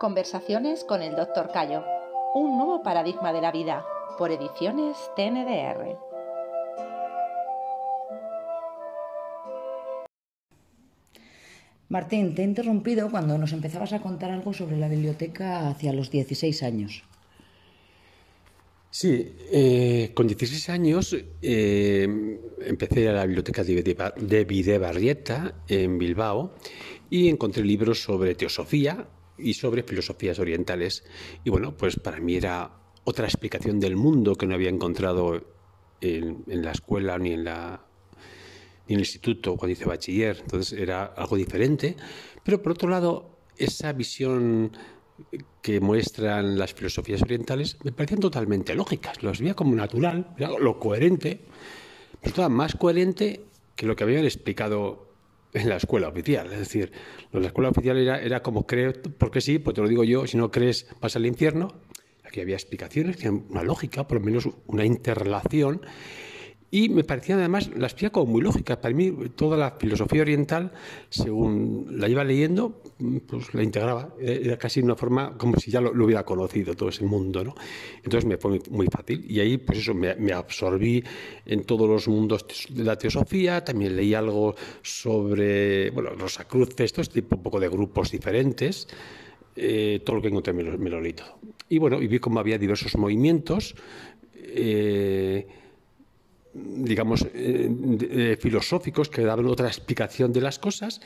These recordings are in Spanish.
Conversaciones con el Dr. Cayo. Un nuevo paradigma de la vida. Por ediciones TNDR. Martín, te he interrumpido cuando nos empezabas a contar algo sobre la biblioteca hacia los 16 años. Sí, eh, con 16 años eh, empecé a la biblioteca de Videbarrieta en Bilbao y encontré libros sobre teosofía y sobre filosofías orientales. Y bueno, pues para mí era otra explicación del mundo que no había encontrado en, la escuela ni en, la, ni en el instituto cuando hice bachiller. Entonces era algo diferente. Pero por otro lado, esa visión que muestran las filosofías orientales me parecían totalmente lógicas. Los veía como natural, lo coherente, pero estaba más coherente que lo que habían explicado en la escuela oficial. Es decir, la escuela oficial era, era como creer, porque sí, pues te lo digo yo, si no crees vas al infierno. Aquí había explicaciones, una lógica, por lo menos una interrelación. Y me parecían además, las veía como muy lógicas. Para mí, toda la filosofía oriental, según la iba leyendo, pues la integraba. Era casi una forma como si ya lo, hubiera conocido todo ese mundo, ¿no? Entonces me fue muy, fácil. Y ahí, pues eso, me, absorbí en todos los mundos de la teosofía. También leí algo sobre, bueno, Rosacruces, todo este tipo, un poco de grupos diferentes. Eh, todo lo que encontré me lo, me lo leí todo. Y bueno, y vi cómo había diversos movimientos. Eh, digamos, eh, filosóficos que daban otra explicación de las cosas.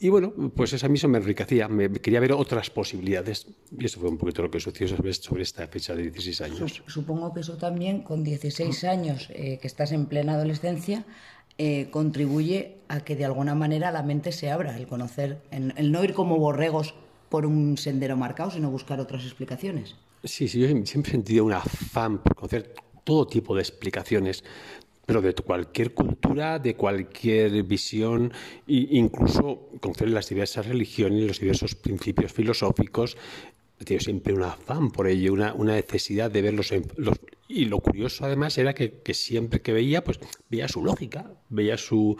Y bueno, pues esa misma me enriquecía, me quería ver otras posibilidades. Y eso fue un poquito lo que sucedió sobre esta fecha de 16 años. Supongo que eso también, con 16 años, eh, que estás en plena adolescencia, eh, contribuye a que de alguna manera la mente se abra, el conocer, el no ir como borregos por un sendero marcado, sino buscar otras explicaciones. Sí, sí, yo siempre he sentido un afán por conocer todo tipo de explicaciones, pero de cualquier cultura, de cualquier visión, e incluso conocer las diversas religiones, los diversos principios filosóficos. Tengo siempre un afán por ello, una, necesidad de verlos. y lo curioso además era que, siempre que veía, pues veía su lógica, veía su,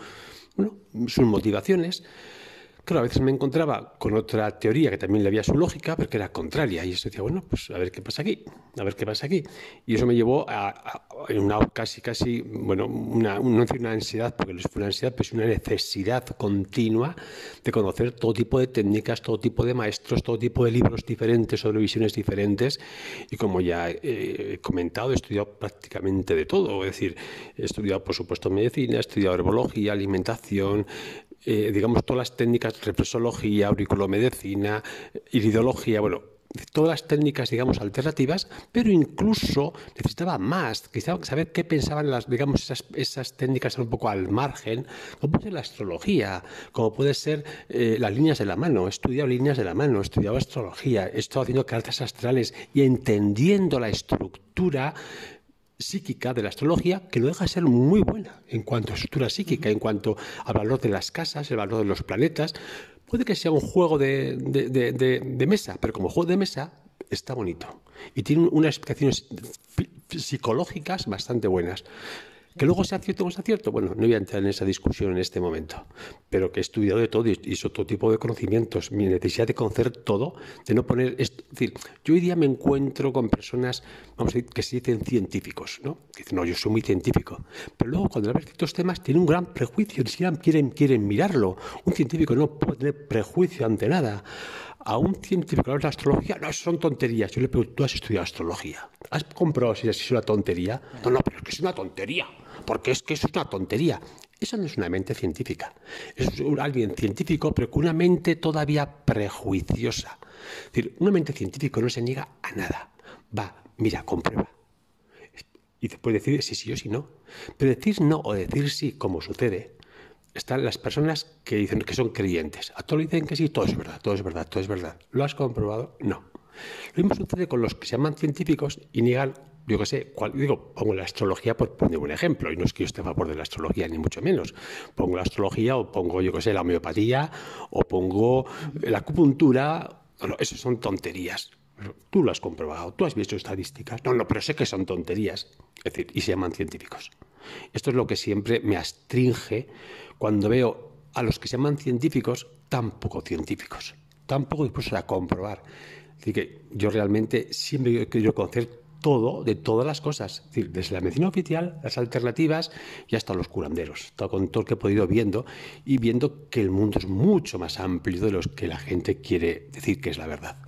sus motivaciones. Claro, a veces me encontraba con otra teoría que también le había su lógica, pero que era contraria. Y eso decía, bueno, pues a ver qué pasa aquí, a ver qué pasa aquí. Y eso me llevó a, una casi, casi, bueno, una, no una ansiedad, porque no fue una ansiedad, pero es una necesidad continua de conocer todo tipo de técnicas, todo tipo de maestros, todo tipo de libros diferentes sobre visiones diferentes. Y como ya he comentado, he estudiado prácticamente de todo. Es decir, he estudiado, por supuesto, medicina, he estudiado herbología, alimentación, eh, digamos, todas las técnicas, reflexología, auriculomedicina, iridología, bueno, todas las técnicas, digamos, alternativas, pero incluso necesitaba más, quisiera saber qué pensaban las, digamos, esas, esas técnicas un poco al margen, como puede ser la astrología, como puede ser eh, las líneas de la mano. He estudiado líneas de la mano, he estudiado astrología, he estado haciendo cartas astrales y entendiendo la estructura psíquica de la astrología que no deja de ser muy buena en cuanto a estructura psíquica, en cuanto al valor de las casas, el valor de los planetas. Puede que sea un juego de, de, mesa, pero como juego de mesa está bonito y tiene unas explicaciones psicológicas bastante buenas. Que luego sea cierto o no sea cierto, bueno, no voy a entrar en esa discusión en este momento, pero que he estudiado de todo y hizo todo tipo de conocimientos, mi necesidad de conocer todo, de no poner... Es decir, yo hoy día me encuentro con personas, vamos a decir, que se dicen científicos, ¿no? Que dicen, no, yo soy muy científico, pero luego cuando hablan de estos temas tienen un gran prejuicio, ni siquiera quieren, quieren mirarlo. Un científico no puede tener prejuicio ante nada a un científico de la astrología, no, son tonterías. Yo le pregunto, ¿tú has estudiado astrología? ¿Has comprobado si es una tontería? No, no, pero es que es una tontería porque es que eso es una tontería. Eso no es una mente científica. Es alguien científico, pero con una mente todavía prejuiciosa. Es decir, una mente científica no se niega a nada. Va, mira, comprueba. Y después decir si sí o si no. Pero decir no o decir sí, como sucede, están las personas que dicen que son creyentes. A todos dicen que sí, todo es verdad, todo es verdad, todo es verdad. ¿Lo has comprobado? No. Lo mismo sucede con los que se llaman científicos y niegan yo qué sé, digo, pongo la astrología por poner un ejemplo, y no es que yo esté a favor de la astrología, ni mucho menos. Pongo la astrología o pongo, yo qué sé, la homeopatía o pongo la acupuntura. Bueno, eso son tonterías. Tú lo has comprobado, tú has visto estadísticas. No, no, pero sé que son tonterías. Es decir, y se llaman científicos. Esto es lo que siempre me astringe cuando veo a los que se llaman científicos tan poco científicos. tampoco dispuestos a comprobar. Así que yo realmente siempre querido conocer todo, de todas las cosas, es decir, desde la medicina oficial, las alternativas y hasta los curanderos, todo con todo lo que he podido viendo y viendo que el mundo es mucho más amplio de lo que la gente quiere decir que es la verdad.